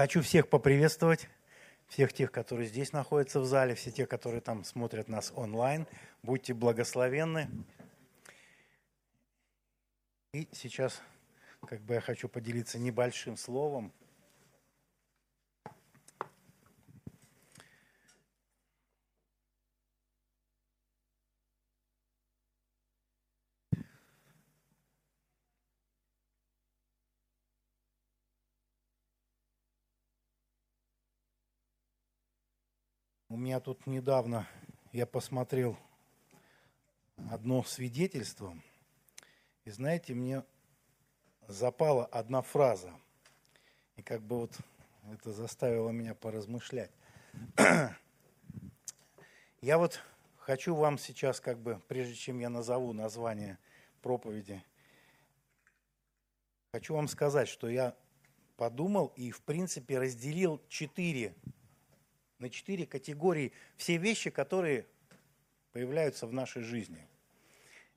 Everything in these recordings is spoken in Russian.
Хочу всех поприветствовать, всех тех, которые здесь находятся в зале, все те, которые там смотрят нас онлайн. Будьте благословенны. И сейчас как бы я хочу поделиться небольшим словом. У меня тут недавно, я посмотрел одно свидетельство, и знаете, мне запала одна фраза, и как бы вот это заставило меня поразмышлять. Я вот хочу вам сейчас, как бы, прежде чем я назову название проповеди, хочу вам сказать, что я подумал и, в принципе, разделил четыре на четыре категории все вещи, которые появляются в нашей жизни.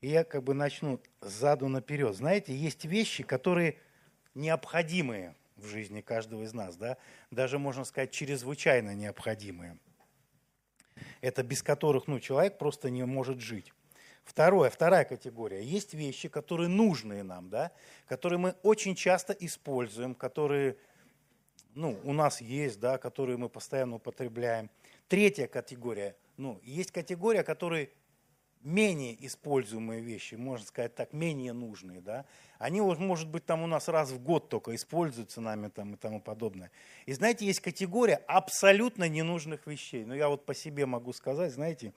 И я как бы начну сзаду наперед. Знаете, есть вещи, которые необходимые в жизни каждого из нас, да? даже, можно сказать, чрезвычайно необходимые. Это без которых ну, человек просто не может жить. Второе, вторая категория. Есть вещи, которые нужные нам, да? которые мы очень часто используем, которые ну, у нас есть, да, которые мы постоянно употребляем. Третья категория, ну, есть категория, которые менее используемые вещи, можно сказать так, менее нужные, да, они, может быть, там у нас раз в год только используются нами там и тому подобное. И знаете, есть категория абсолютно ненужных вещей. Но я вот по себе могу сказать, знаете,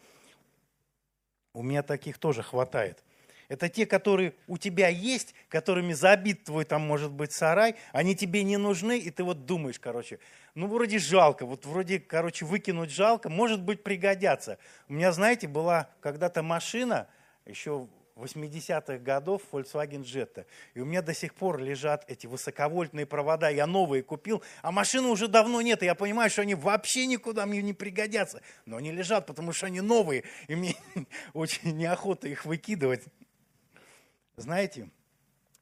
у меня таких тоже хватает. Это те, которые у тебя есть, которыми забит твой там, может быть, сарай, они тебе не нужны, и ты вот думаешь, короче, ну, вроде жалко, вот вроде, короче, выкинуть жалко, может быть, пригодятся. У меня, знаете, была когда-то машина, еще 80-х годов Volkswagen Jetta. И у меня до сих пор лежат эти высоковольтные провода. Я новые купил, а машины уже давно нет. И я понимаю, что они вообще никуда мне не пригодятся. Но они лежат, потому что они новые. И мне очень неохота их выкидывать. Знаете,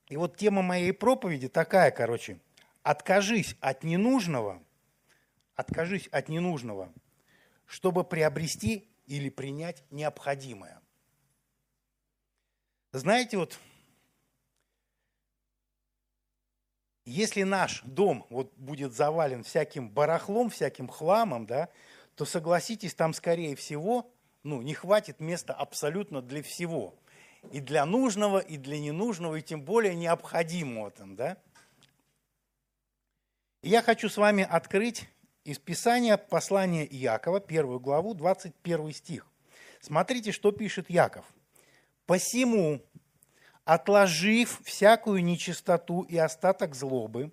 и вот тема моей проповеди такая, короче, откажись от ненужного, откажись от ненужного, чтобы приобрести или принять необходимое. Знаете, вот если наш дом вот будет завален всяким барахлом, всяким хламом, да, то согласитесь, там скорее всего ну, не хватит места абсолютно для всего – и для нужного, и для ненужного, и тем более необходимого там, да? Я хочу с вами открыть из Писания послание Иакова, первую главу, 21 стих. Смотрите, что пишет Яков. «Посему, отложив всякую нечистоту и остаток злобы,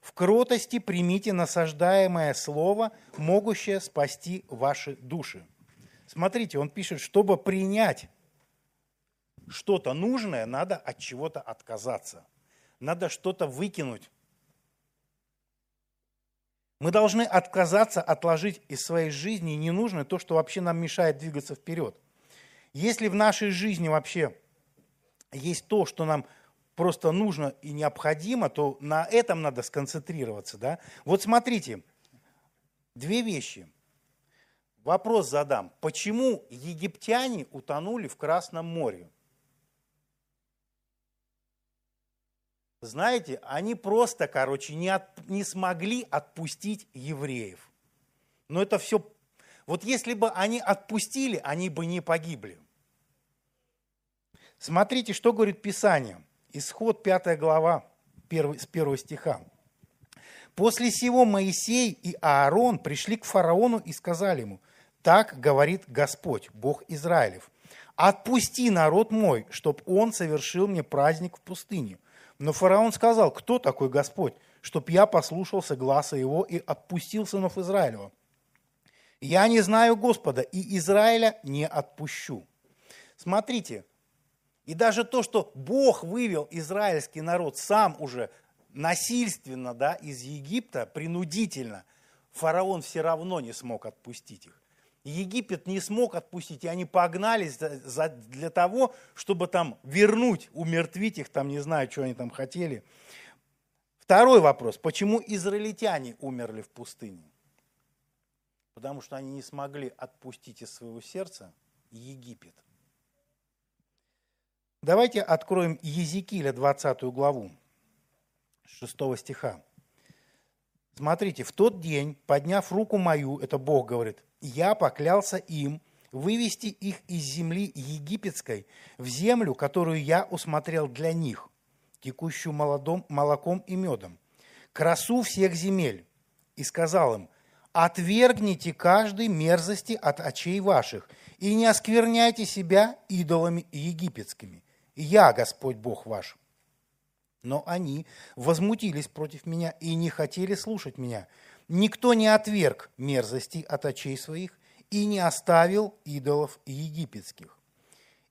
в кротости примите насаждаемое слово, могущее спасти ваши души». Смотрите, он пишет, чтобы принять что-то нужное, надо от чего-то отказаться. Надо что-то выкинуть. Мы должны отказаться, отложить из своей жизни ненужное, то, что вообще нам мешает двигаться вперед. Если в нашей жизни вообще есть то, что нам просто нужно и необходимо, то на этом надо сконцентрироваться. Да? Вот смотрите, две вещи. Вопрос задам. Почему египтяне утонули в Красном море? Знаете, они просто, короче, не, от, не смогли отпустить евреев. Но это все... Вот если бы они отпустили, они бы не погибли. Смотрите, что говорит Писание. Исход 5 глава, 1, с 1 стиха. «После сего Моисей и Аарон пришли к фараону и сказали ему, так говорит Господь, Бог Израилев, отпусти народ мой, чтоб он совершил мне праздник в пустыне – но фараон сказал, кто такой Господь, чтоб я послушался гласа его и отпустил сынов Израилева? Я не знаю Господа, и Израиля не отпущу. Смотрите, и даже то, что Бог вывел израильский народ сам уже насильственно да, из Египта, принудительно, фараон все равно не смог отпустить их. Египет не смог отпустить, и они погнались для того, чтобы там вернуть, умертвить их, там не знаю, что они там хотели. Второй вопрос. Почему израильтяне умерли в пустыне? Потому что они не смогли отпустить из своего сердца Египет. Давайте откроем Езекииля 20 главу, 6 стиха. Смотрите, в тот день, подняв руку мою, это Бог говорит, я поклялся им вывести их из земли египетской в землю, которую я усмотрел для них, текущую молодом, молоком и медом, красу всех земель, и сказал им, отвергните каждой мерзости от очей ваших, и не оскверняйте себя идолами египетскими. Я Господь Бог ваш. Но они возмутились против меня и не хотели слушать меня. Никто не отверг мерзости от очей своих и не оставил идолов египетских.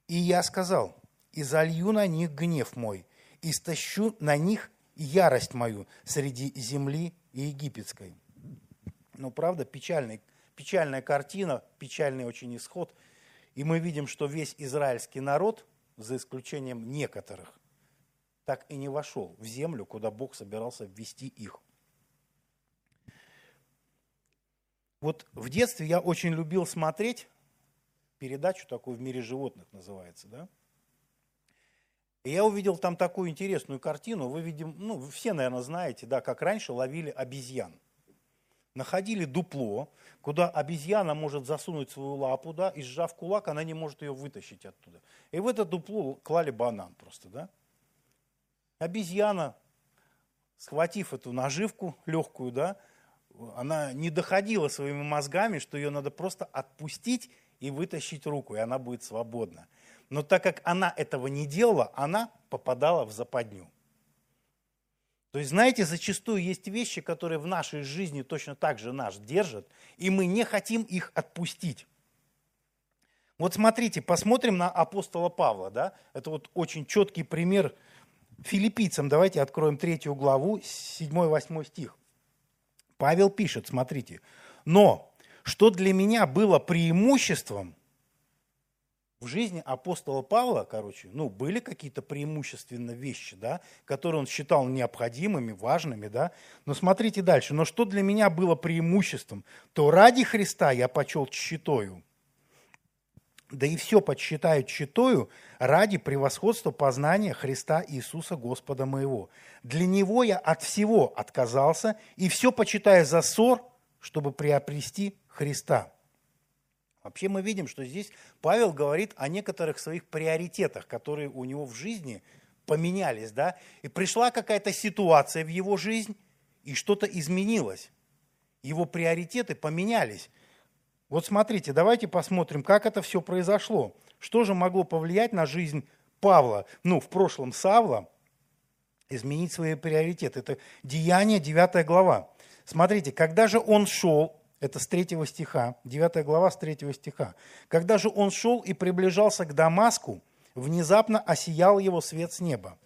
И я сказал, и залью на них гнев мой, и стащу на них ярость мою среди земли египетской. Ну, правда, печальный, печальная картина, печальный очень исход. И мы видим, что весь израильский народ, за исключением некоторых, так и не вошел в землю, куда Бог собирался ввести их. Вот в детстве я очень любил смотреть передачу такую «В мире животных» называется, да? И я увидел там такую интересную картину. Вы, видим, ну, вы все, наверное, знаете, да, как раньше ловили обезьян. Находили дупло, куда обезьяна может засунуть свою лапу, да, и сжав кулак, она не может ее вытащить оттуда. И в это дупло клали банан просто, да. Обезьяна, схватив эту наживку легкую, да, она не доходила своими мозгами, что ее надо просто отпустить и вытащить руку, и она будет свободна. Но так как она этого не делала, она попадала в западню. То есть, знаете, зачастую есть вещи, которые в нашей жизни точно так же нас держат, и мы не хотим их отпустить. Вот смотрите, посмотрим на апостола Павла. Да? Это вот очень четкий пример – филиппийцам, давайте откроем третью главу, 7-8 стих. Павел пишет, смотрите, но что для меня было преимуществом в жизни апостола Павла, короче, ну, были какие-то преимущественные вещи, да, которые он считал необходимыми, важными, да, но смотрите дальше, но что для меня было преимуществом, то ради Христа я почел тщетою, да и все подсчитаю читою ради превосходства познания Христа Иисуса Господа моего. Для Него я от всего отказался, и все почитаю за ссор, чтобы приобрести Христа. Вообще мы видим, что здесь Павел говорит о некоторых своих приоритетах, которые у него в жизни поменялись, да, и пришла какая-то ситуация в его жизнь, и что-то изменилось. Его приоритеты поменялись. Вот смотрите, давайте посмотрим, как это все произошло. Что же могло повлиять на жизнь Павла, ну, в прошлом Савла, изменить свои приоритеты. Это Деяние, 9 глава. Смотрите, когда же он шел, это с 3 стиха, 9 глава с 3 стиха. Когда же он шел и приближался к Дамаску, внезапно осиял его свет с неба.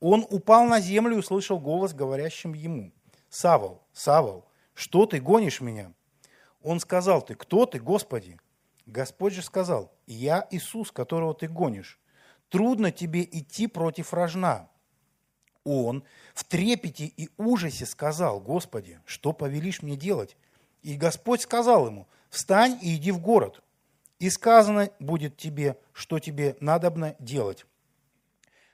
Он упал на землю и услышал голос, говорящим ему, «Савол, Савол, что ты гонишь меня?» Он сказал, ты кто ты, Господи? Господь же сказал, я Иисус, которого ты гонишь. Трудно тебе идти против рожна. Он в трепете и ужасе сказал, Господи, что повелишь мне делать? И Господь сказал ему, встань и иди в город, и сказано будет тебе, что тебе надобно делать.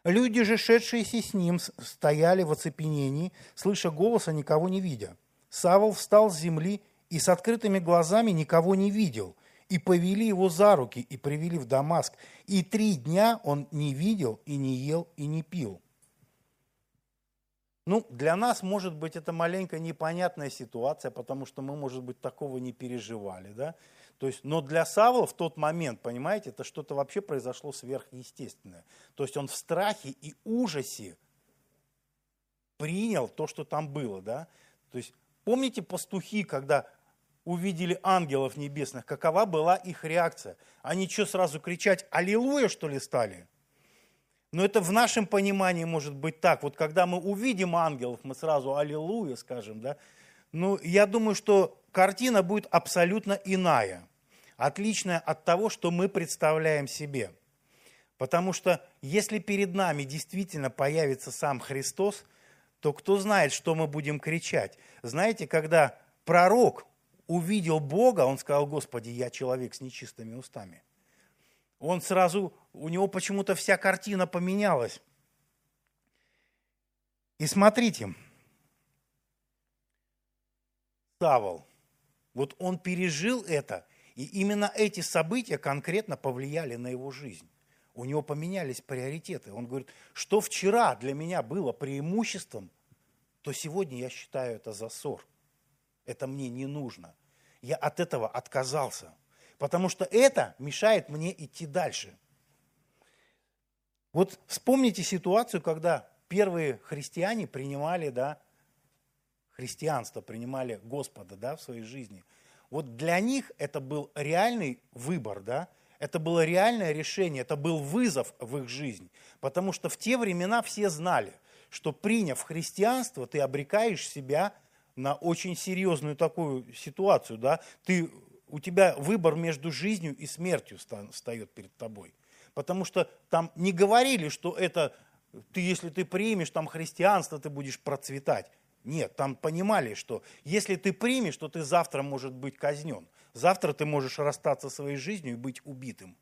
Люди же, шедшиеся с ним, стояли в оцепенении, слыша голоса, никого не видя. Савол встал с земли и с открытыми глазами никого не видел. И повели его за руки и привели в Дамаск. И три дня он не видел и не ел и не пил. Ну, для нас, может быть, это маленько непонятная ситуация, потому что мы, может быть, такого не переживали, да? То есть, но для Савла в тот момент, понимаете, это что-то вообще произошло сверхъестественное. То есть он в страхе и ужасе принял то, что там было, да? То есть помните пастухи, когда увидели ангелов небесных, какова была их реакция? Они что, сразу кричать «Аллилуйя», что ли, стали? Но это в нашем понимании может быть так. Вот когда мы увидим ангелов, мы сразу «Аллилуйя» скажем, да? Ну, я думаю, что картина будет абсолютно иная, отличная от того, что мы представляем себе. Потому что если перед нами действительно появится сам Христос, то кто знает, что мы будем кричать. Знаете, когда пророк увидел Бога, он сказал, Господи, я человек с нечистыми устами. Он сразу, у него почему-то вся картина поменялась. И смотрите, Савол, вот он пережил это, и именно эти события конкретно повлияли на его жизнь. У него поменялись приоритеты. Он говорит, что вчера для меня было преимуществом, то сегодня я считаю это засор. Это мне не нужно. Я от этого отказался. Потому что это мешает мне идти дальше. Вот вспомните ситуацию, когда первые христиане принимали, да, христианство, принимали Господа, да, в своей жизни. Вот для них это был реальный выбор, да, это было реальное решение, это был вызов в их жизнь. Потому что в те времена все знали, что приняв христианство, ты обрекаешь себя на очень серьезную такую ситуацию. Да? Ты, у тебя выбор между жизнью и смертью встает перед тобой. Потому что там не говорили, что это ты, если ты примешь там христианство, ты будешь процветать. Нет, там понимали, что если ты примешь, то ты завтра может быть казнен. Завтра ты можешь расстаться своей жизнью и быть убитым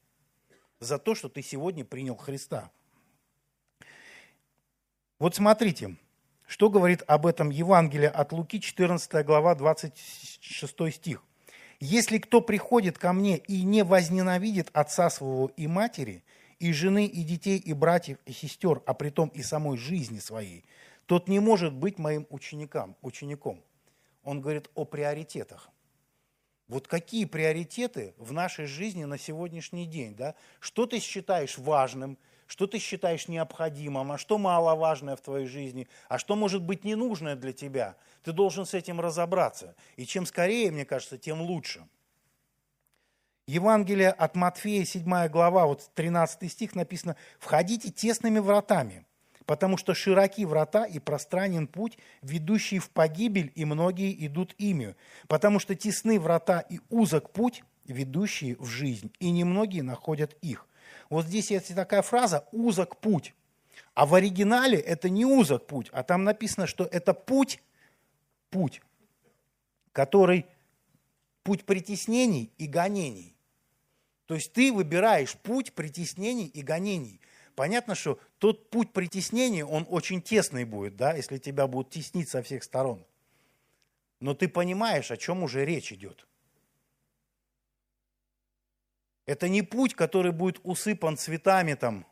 за то, что ты сегодня принял Христа. Вот смотрите, что говорит об этом Евангелие от Луки, 14 глава, 26 стих. «Если кто приходит ко мне и не возненавидит отца своего и матери, и жены, и детей, и братьев, и сестер, а притом и самой жизни своей, тот не может быть моим учеником. учеником». Он говорит о приоритетах. Вот какие приоритеты в нашей жизни на сегодняшний день? Да? Что ты считаешь важным – что ты считаешь необходимым, а что маловажное в твоей жизни, а что может быть ненужное для тебя. Ты должен с этим разобраться. И чем скорее, мне кажется, тем лучше. Евангелие от Матфея, 7 глава, вот 13 стих написано, «Входите тесными вратами, потому что широки врата и пространен путь, ведущий в погибель, и многие идут ими, потому что тесны врата и узок путь, ведущий в жизнь, и немногие находят их. Вот здесь есть такая фраза «узок путь». А в оригинале это не узок путь, а там написано, что это путь, путь, который путь притеснений и гонений. То есть ты выбираешь путь притеснений и гонений. Понятно, что тот путь притеснений, он очень тесный будет, да, если тебя будут теснить со всех сторон. Но ты понимаешь, о чем уже речь идет. Это не путь, который будет усыпан цветами там,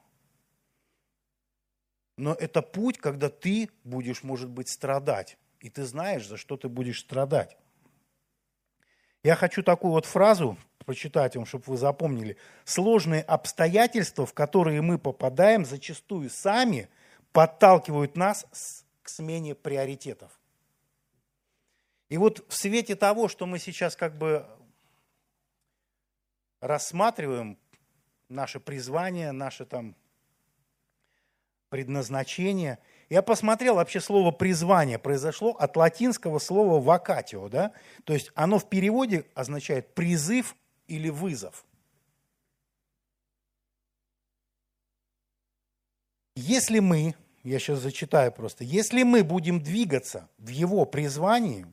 но это путь, когда ты будешь, может быть, страдать. И ты знаешь, за что ты будешь страдать. Я хочу такую вот фразу прочитать вам, чтобы вы запомнили. Сложные обстоятельства, в которые мы попадаем, зачастую сами подталкивают нас к смене приоритетов. И вот в свете того, что мы сейчас как бы рассматриваем наше призвание, наше там предназначение. Я посмотрел, вообще слово «призвание» произошло от латинского слова «вакатио», да? то есть оно в переводе означает «призыв» или «вызов». Если мы, я сейчас зачитаю просто, если мы будем двигаться в Его призвании,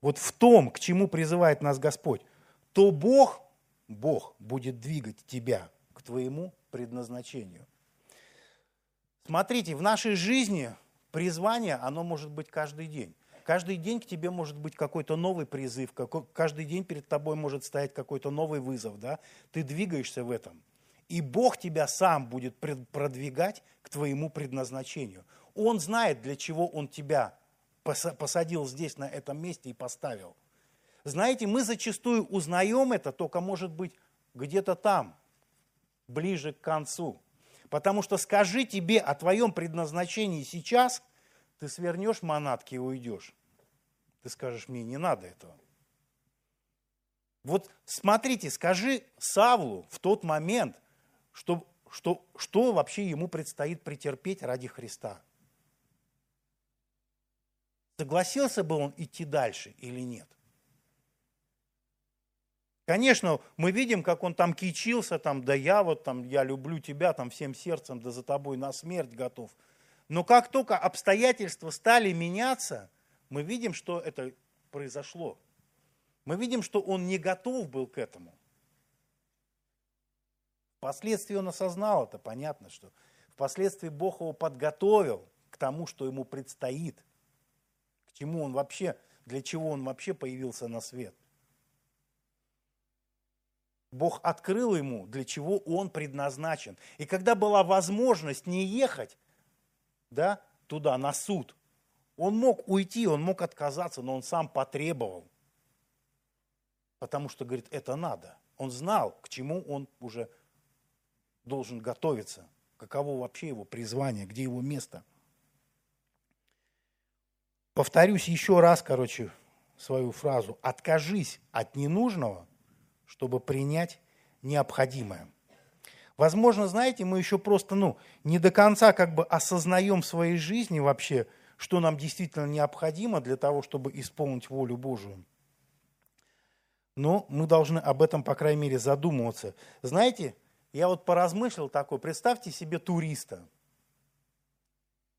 вот в том, к чему призывает нас Господь, то Бог Бог будет двигать тебя к твоему предназначению. Смотрите, в нашей жизни призвание, оно может быть каждый день. Каждый день к тебе может быть какой-то новый призыв, каждый день перед тобой может стоять какой-то новый вызов. Да? Ты двигаешься в этом. И Бог тебя сам будет продвигать к твоему предназначению. Он знает, для чего Он тебя посадил здесь, на этом месте и поставил – знаете, мы зачастую узнаем это только, может быть, где-то там, ближе к концу. Потому что скажи тебе о твоем предназначении сейчас, ты свернешь манатки и уйдешь. Ты скажешь, мне не надо этого. Вот смотрите, скажи Савлу в тот момент, что, что, что вообще ему предстоит претерпеть ради Христа. Согласился бы он идти дальше или нет? Конечно, мы видим, как он там кичился, там, да я вот там, я люблю тебя там всем сердцем, да за тобой на смерть готов. Но как только обстоятельства стали меняться, мы видим, что это произошло. Мы видим, что он не готов был к этому. Впоследствии он осознал это, понятно, что впоследствии Бог его подготовил к тому, что ему предстоит, к чему он вообще, для чего он вообще появился на свет. Бог открыл ему, для чего он предназначен. И когда была возможность не ехать да, туда, на суд, он мог уйти, он мог отказаться, но он сам потребовал. Потому что, говорит, это надо. Он знал, к чему он уже должен готовиться, каково вообще его призвание, где его место. Повторюсь еще раз, короче, свою фразу. Откажись от ненужного, чтобы принять необходимое. Возможно, знаете, мы еще просто ну, не до конца как бы осознаем в своей жизни вообще, что нам действительно необходимо для того, чтобы исполнить волю Божию. Но мы должны об этом, по крайней мере, задумываться. Знаете, я вот поразмыслил такой, представьте себе туриста,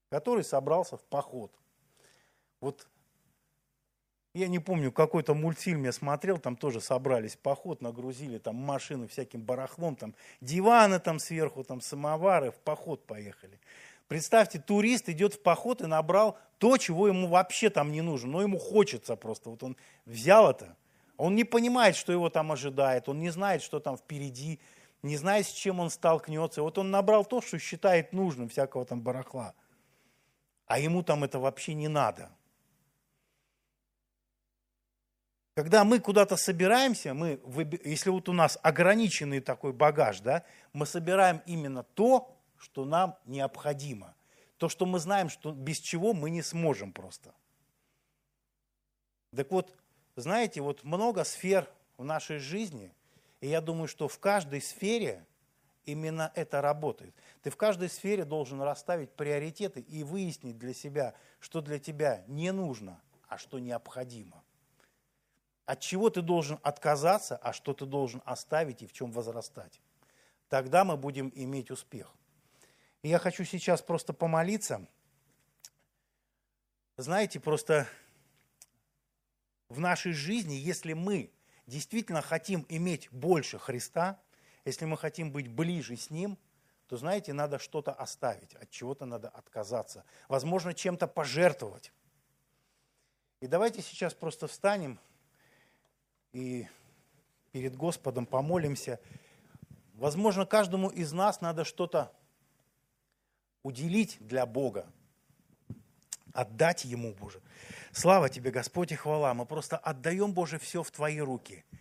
который собрался в поход. Вот я не помню, какой-то мультфильм я смотрел, там тоже собрались поход, нагрузили там машины всяким барахлом, там диваны там сверху, там самовары, в поход поехали. Представьте, турист идет в поход и набрал то, чего ему вообще там не нужно, но ему хочется просто. Вот он взял это, он не понимает, что его там ожидает, он не знает, что там впереди, не знает, с чем он столкнется. Вот он набрал то, что считает нужным, всякого там барахла. А ему там это вообще не надо. Когда мы куда-то собираемся, мы, если вот у нас ограниченный такой багаж, да, мы собираем именно то, что нам необходимо. То, что мы знаем, что без чего мы не сможем просто. Так вот, знаете, вот много сфер в нашей жизни, и я думаю, что в каждой сфере именно это работает. Ты в каждой сфере должен расставить приоритеты и выяснить для себя, что для тебя не нужно, а что необходимо. От чего ты должен отказаться, а что ты должен оставить и в чем возрастать. Тогда мы будем иметь успех. И я хочу сейчас просто помолиться. Знаете, просто в нашей жизни, если мы действительно хотим иметь больше Христа, если мы хотим быть ближе с Ним, то, знаете, надо что-то оставить, от чего-то надо отказаться, возможно, чем-то пожертвовать. И давайте сейчас просто встанем и перед Господом помолимся. Возможно, каждому из нас надо что-то уделить для Бога, отдать Ему, Боже. Слава Тебе, Господь, и хвала. Мы просто отдаем, Боже, все в Твои руки –